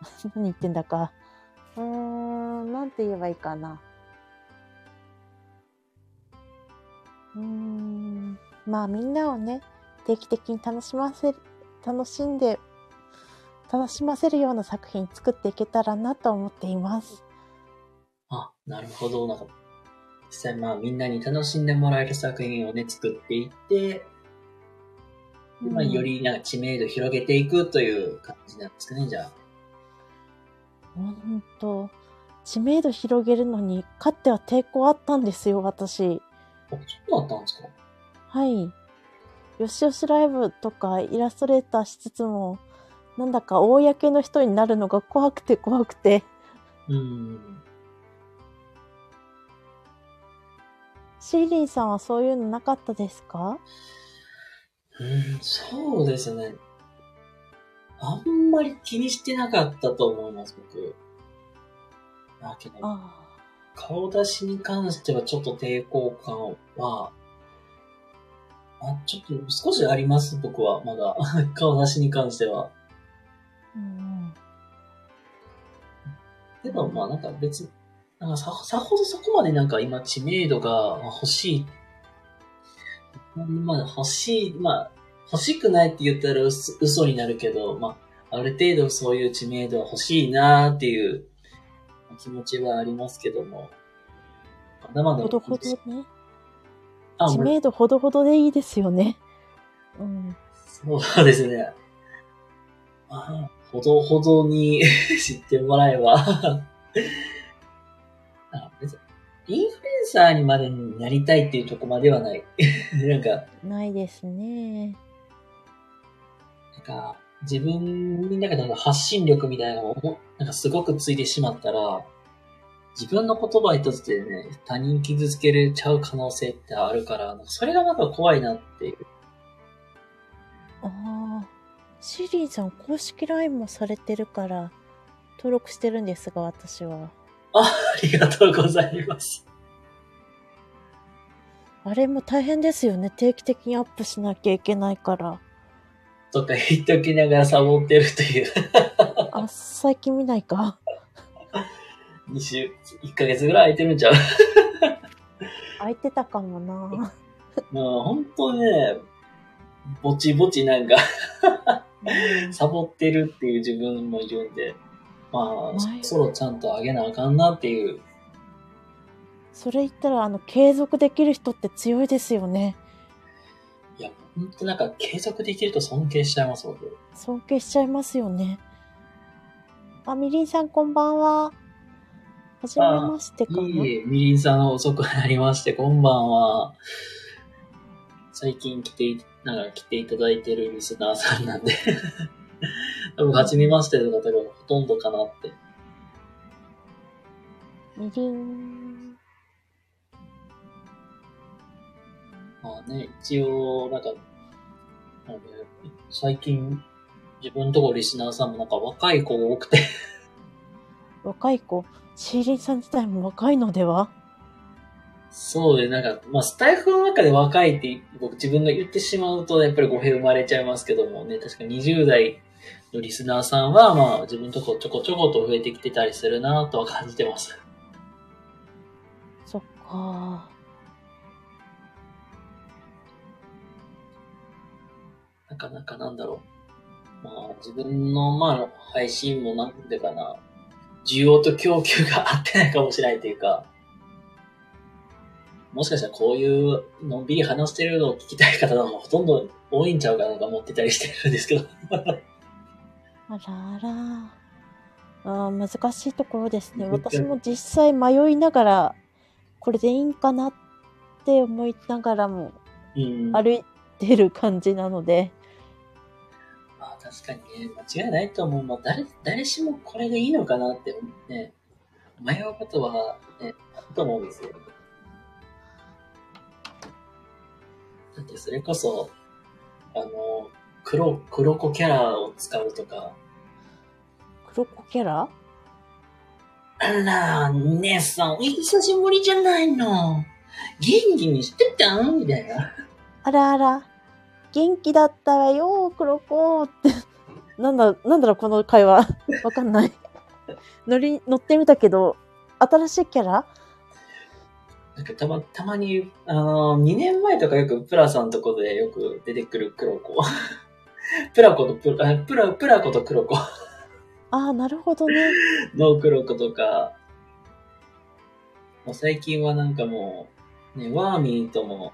何言ってんだか。うーん、なんて言えばいいかな。うーん、まあみんなをね、定期的に楽しませ、楽しんで、楽しませるような作品作っていけたらなと思っています。あ、なるほど。なんか、実際まあみんなに楽しんでもらえる作品をね、作っていって、まあよりなんか知名度広げていくという感じなんですかね、じゃあ。ほんと、知名度広げるのに、かっては抵抗あったんですよ、私。あ、そうだったんですか？はい。よしよしライブとかイラストレーターしつつも、なんだか公の人になるのが怖くて怖くて。うーん。シーリンさんはそういうのなかったですか？うーん、そうですね。あんまり気にしてなかったと思います、僕。だけど、あ顔出しに関してはちょっと抵抗感は、あ、ちょっと少しあります、僕は、まだ。顔出しに関しては。あ。うんけど、まあなんか別に、なんかさ、さほどそこまでなんか今知名度が欲しい。まあ欲しい、まあ欲しくないって言ったら嘘嘘になるけど、まあある程度そういう知名度は欲しいなっていう気持ちはありますけども。まだまだ。ほどほどね。知名度ほどほどでいいですよね。うん。そうですね。あほどほどに 知ってもらえばあインフルエンサーにまでになりたいっていうとこまではない。なんか、ないですね。なんか、自分になんか発信力みたいなのをもなんかすごくついてしまったら、自分の言葉一つでね、他人傷つけれちゃう可能性ってあるから、それがなんか怖いなっていう。ああ。シーリンさん公式 LINE もされてるから、登録してるんですが、私は。ありがとうございます。あれも大変ですよね。定期的にアップしなきゃいけないから。とか言っときながらサボってるという。あ、最近見ないか。2週、1ヶ月ぐらい空いてるんちゃう？空いてたかもな。もう本当ね、ぼちぼちなんかサボってるっていう自分もいるんで、まあ、前そろそろちゃんとあげなあかんなっていう。それ言ったら、あの、継続できる人って強いですよね。本当なんか継続できると尊敬しちゃいます、僕。尊敬しちゃいますよね。あ、みりんさんこんばんは。はじめましてかな？いいえ、みりんさん遅くなりまして、こんばんは。最近来てい、なんか来ていただいてるリスナーさんなんで、多分、初めましての方がほとんどかなって。みりん。まあね、一応、なんか、最近、自分のところリスナーさんもなんか若い子が多くて、若い子？シーリンさん自体も若いのでは？そうで、なんか、まあ、スタイフの中で若いって僕自分が言ってしまうと、やっぱり語弊生まれちゃいますけどもね、確か20代のリスナーさんは、まあ、自分のところちょこちょこと増えてきてたりするなとは感じてます。そっか。なかなかなんだろう。まあ、自分の、まあ、配信もなんていうかな、需要と供給が合ってないかもしれないというか、もしかしたらこういうのんびり話してるのを聞きたい方の方がほとんど多いんちゃうかなとか思ってたりしてるんですけど。あらあら。あー難しいところですね。うん私も実際迷いながらこれでいいんかなって思いながらもうん。歩いてる感じなので、まあ確かにね、間違いないと思う。まあ誰、誰しもこれでいいのかなってね、迷うことはね、あると思うんですよ。だってそれこそ、あの、黒、黒子キャラを使うとか、黒子キャラ？あら、姉さん、お久しぶりじゃないの。元気にしてた？んみたいな。あらあら、元気だったわよ、黒子って。なんだ、なんだろう、この会話。わかんない。乗り、乗ってみたけど、新しいキャラ？なんかたま、たまに、あの、2年前とかよくプラさんとこでよく出てくる黒子。プラコとプラ、あプラ、プラコと黒子ああ、なるほどね。の黒子とか、もう最近はなんかもう、ね、ワーミーとも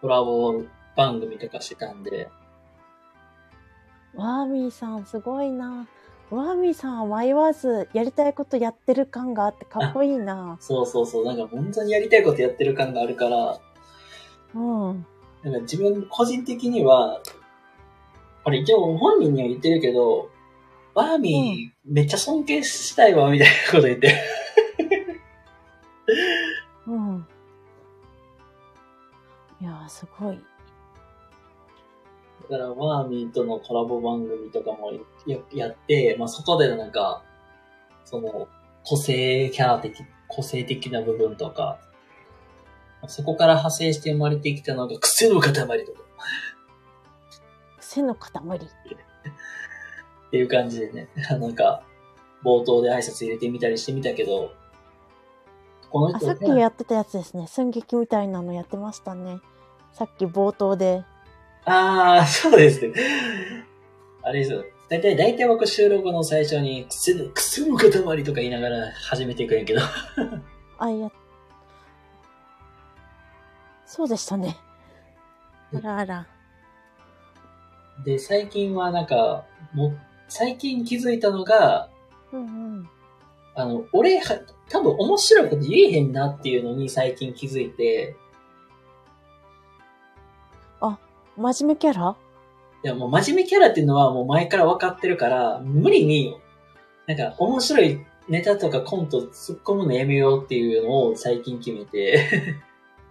コラボ番組とかしてたんで、ワーミーさん、すごいな。ワーミーさんは迷わず、やりたいことやってる感があってかっこいいな。そうそうそう、なんか本当にやりたいことやってる感があるから、うん。なんか自分個人的には、あれ一応本人には言ってるけど、ワーミーめっちゃ尊敬したいわ、みたいなこと言ってる。うん。いやー、すごい。だから、ワーミーとのコラボ番組とかもややって、まあ、そこでなんか、その、個性キャラ的、個性的な部分とか、そこから派生して生まれてきたのが癖の塊とか背の塊。っていう感じでね、なんか、冒頭で挨拶入れてみたりしてみたけど、このあ、人さっきやってたやつですね。寸劇みたいなのやってましたね。さっき冒頭で。ああ、そうですね。あれですよ。だいたい、だいたい僕収録の最初に、癖の、癖の塊とか言いながら始めていくんやけど。あ、いや。そうでしたね。あらあら。で、最近はなんか、も、最近気づいたのが、うんうん。あの、俺は、多分面白いこと言えへんなっていうのに最近気づいて、真面目キャラ？いやもう真面目キャラっていうのはもう前から分かってるから、無理に、なんか面白いネタとかコント突っ込むのやめようっていうのを最近決めて、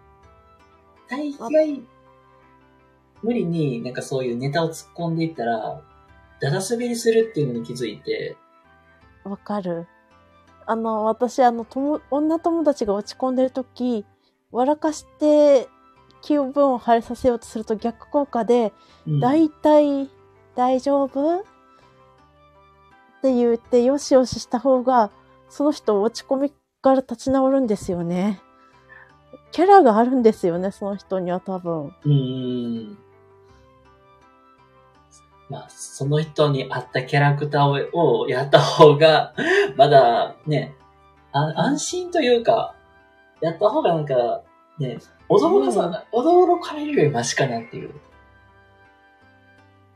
大概、無理になんかそういうネタを突っ込んでいったら、だだ滑りするっていうのに気づいて、わかる。あの、私、あの、とも、女友達が落ち込んでるとき、笑かして気分を晴れさせようとすると逆効果で、うん大体、大丈夫って言って、よしよしした方が、その人落ち込みから立ち直るんですよね。キャラがあるんですよね、その人には多分。うーん。まあ、その人に合ったキャラクターををやった方が、まだね、あ安心というか、やった方がなんか、ね、驚かさ、驚かれるよりマシかなっていう。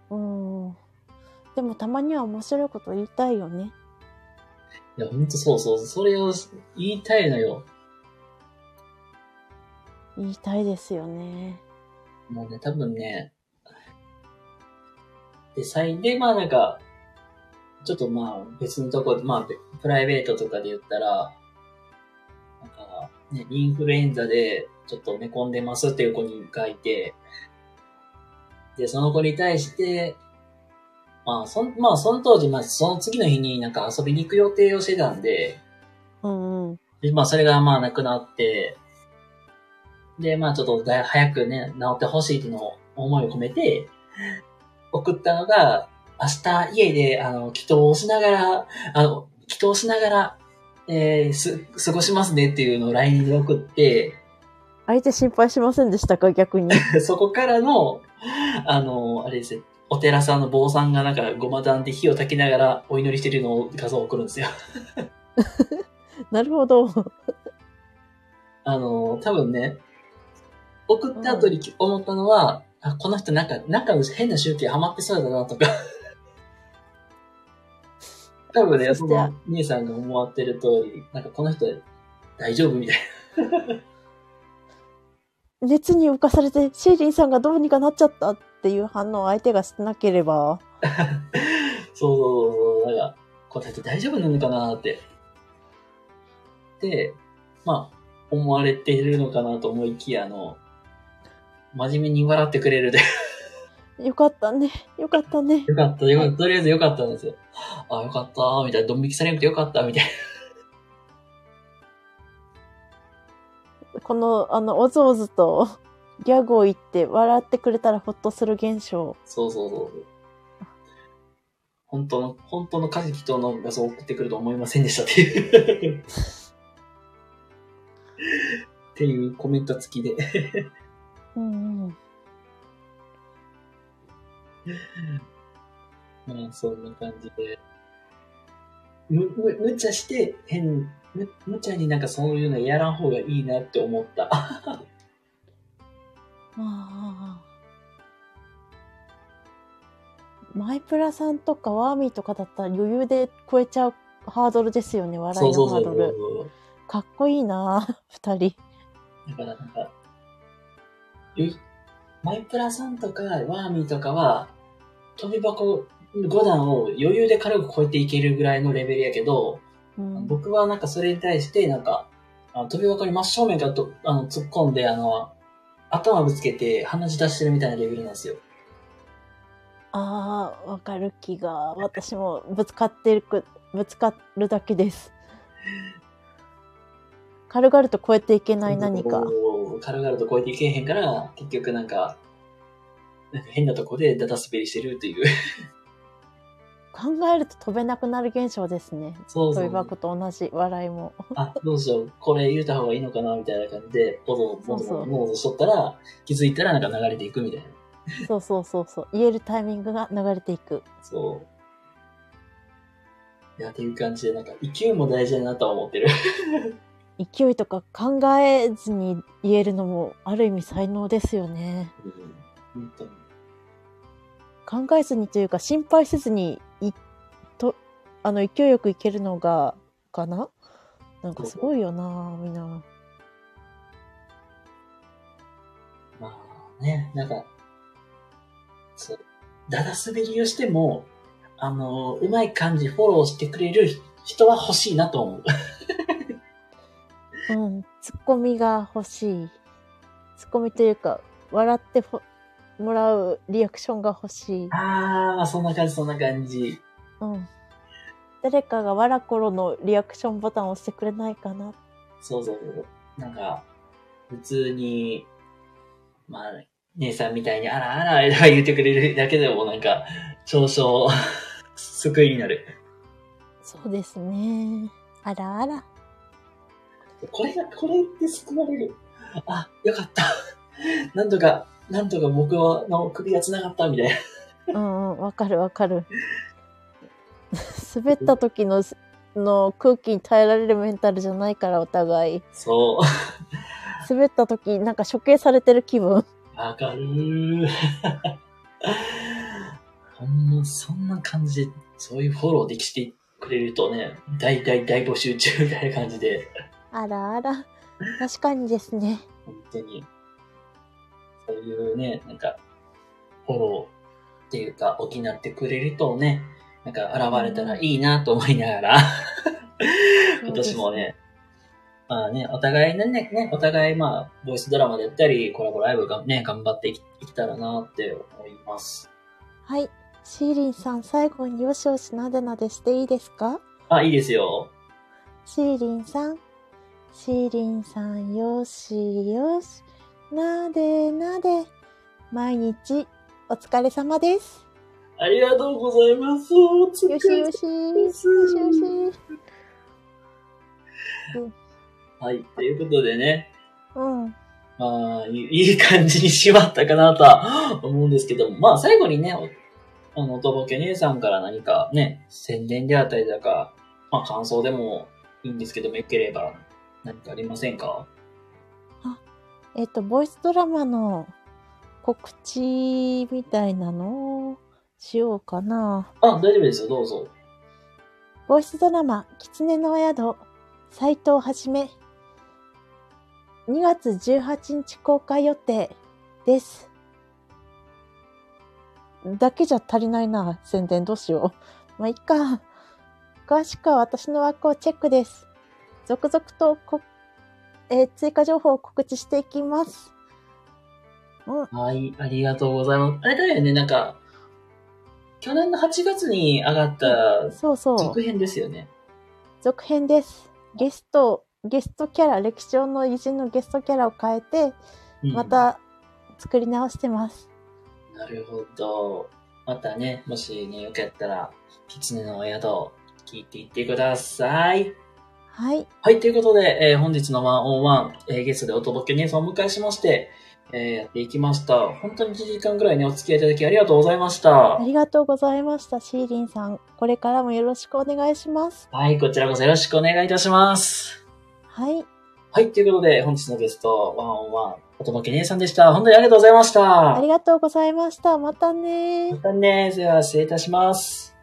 うん。でもたまには面白いこと言いたいよね。いや、ほんとそうそう、それを言いたいのよ。言いたいですよね。もうね、多分ね、で、最で、まあなんか、ちょっとまあ別のとこで、まあべプライベートとかで言ったら、ね、インフルエンザでちょっと寝込んでますっていう子にがいて、で、その子に対して、まあ、そん、まあ、その当時、まあ、その次の日になんか遊びに行く予定をしてたんで、うんうん。で、まあ、それがまあ、なくなって、で、まあ、ちょっとだい早くね、治ってほしいっていうのを思いを込めて、送ったのが、明日家で、あの、祈祷をしながら、あの、祈祷しながら、えー、す、過ごしますねっていうのを LINE で送って、相手心配しませんでしたか逆に。そこからの、あの、あれですね、お寺さんの坊さんがなんかごま団で火を焚きながらお祈りしてるのを画像を送るんですよ。なるほど。あの、多分ね、送った後に思ったのは、あ、この人なんか、なんか変な宗教ハマってそうだなとか。多分ね、その、兄さんが思わってる通り、なんかこの人大丈夫みたい熱に浮かされて、シーリンさんがどうにかなっちゃったっていう反応を相手がしてなければ、そ うそうそうそう、なんか、これって大丈夫なのかなって。で、まあ、思われているのかなと思いきや、あの、真面目に笑ってくれるで。よかったね、よかったね。よかった、よかった、とりあえずよかったんですよ。あ、よかった、みたいな、ドン引きされなくてよかった、みたいな。この、あの、おずおずとギャグを言って笑ってくれたらほっとする現象。そうそうそうそう。本当の、本当のカジキとの画像を送ってくると思いませんでしたっていう。っていうコメント付きで。うんうん。まあ、そんな感じで。む、む、無茶して、変、む、無茶になんかそういうのやらん方がいいなって思った。あ あ。マイプラさんとかワーミーとかだったら余裕で超えちゃうハードルですよね、笑そいうそうそうそうのハードル。かっこいいな二人。だからなんか、マイプラさんとかワーミーとかは、飛び箱5段を余裕で軽く超えていけるぐらいのレベルやけど、うん、僕はなんかそれに対して、なんか、あの飛び箱に真正面からとあの突っ込んで、あの、頭ぶつけて鼻血出してるみたいなレベルなんですよ。ああ、わかる気が。私もぶつかってるく、ぶつかるだけです。軽々と超えていけない何か。軽々と超えていけへんから、結局なんか、なんか変なとこでダダ滑りしてるっていう。考えると飛べなくなる現象ですね。そうそう。飛び箱と同じ笑いも。あ、どうしよう、これ言うた方がいいのかなみたいな感じで、ボゾボゾそうそうボゾしとったら、気づいたらなんか流れていくみたいな。そうそうそうそう。言えるタイミングが流れていく。そう。いや、っていう感じで、なんか勢いも大事だなとは思ってる。勢いとか考えずに言えるのもある意味才能ですよね。うん。本当に。考えずにというか心配せずにいとあの勢いよくいけるのがかな？なんかすごいよなみんな。まあね、なんか、そう、だだ滑りをしても、あの、うまい感じフォローしてくれる人は欲しいなと思う。うん、ツッコミが欲しい。ツッコミというか、笑ってほもらうリアクションが欲しい。ああそんな感じ、そんな感じ。うん。誰かがわらころのリアクションボタンを押してくれないかな。そうそうそう。なんか、普通に、まあ、姉さんみたいにあらあらとか言ってくれるだけでもなんか、少々、救いになる。そうですね。あらあら。これが、これって救われる。あ、よかった。なんとか、なんとか僕はの首が繋がったみたいな。うんうん、わかるわかる。滑った時のの空気に耐えられるメンタルじゃないからお互い。そう。滑った時なんか処刑されてる気分。わかるー。ほんま、そんな感じで、そういうフォローできてくれるとね、大大大募集中みたいな感じで、あらあら。確かにですね。本当に、そういうね、なんか、フォローっていうか、補ってくれるとね、なんか現れたらいいなと思いながら、今年もね、まあね、お互いね、ね、お互いまあ、ボイスドラマでやったり、コラボライブがね、頑張っていきたらなって思います。はい。シーリンさん、最後によしよしなでなでしていいですか？あ、いいですよ。シーリンさん。シーリンさん、よしよし。なでなで。毎日、お疲れ様です。ありがとうございます。よしよし。よしよし。はい、ということでね、うん。まあ、いい感じにしまったかなとは思うんですけども、まあ最後にね、おあの、とぼけ姉さんから何かね、宣伝であったりだか、まあ感想でもいいんですけども、よければ何かありませんか？えっと、ボイスドラマの告知みたいなのをしようかな。あ、大丈夫ですよ、どうぞ。ボイスドラマ、狐のお宿、斎藤はじめ。2月18日公開予定です。だけじゃ足りないな、宣伝どうしよう。まあ、いっか。詳しくは私の枠をチェックです。続々とこ、えー追加情報を告知していきます。うん、はい、ありがとうございます。あれだよね、なんか、去年の8月に上がったそうそう。続編ですよね。続編です。ゲスト、ゲストキャラ、歴史上の偉人のゲストキャラを変えて、うんま。た作り直してます。なるほど。またね、もしね、よかったら、狐のお宿を聞いていってください。はい。はい、ということで、えー本日の101、えーゲストでお届けニュースをお迎えしまして、えーやっていきました。本当に1時間ぐらいね、お付き合いいただきありがとうございましたあ。りがとうございました。シーリンさん。これからもよろしくお願いします。はい、こちらこそよろしくお願いいたします。はい。はい、ということで、本日のゲスト、101、お届け姉さんでした。本当にありがとうございました。ありがとうございました。またねまたね、では失礼いたします。